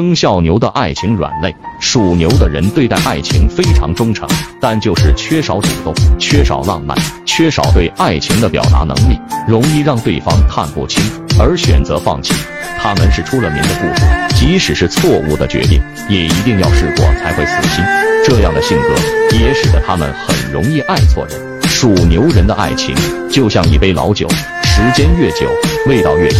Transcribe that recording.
生肖牛的爱情软肋，属牛的人对待爱情非常忠诚，但就是缺少主动，缺少浪漫，缺少对爱情的表达能力，容易让对方看不清而选择放弃。他们是出了名的固执，即使是错误的决定，也一定要试过才会死心。这样的性格也使得他们很容易爱错人。属牛人的爱情就像一杯老酒，时间越久，味道越香。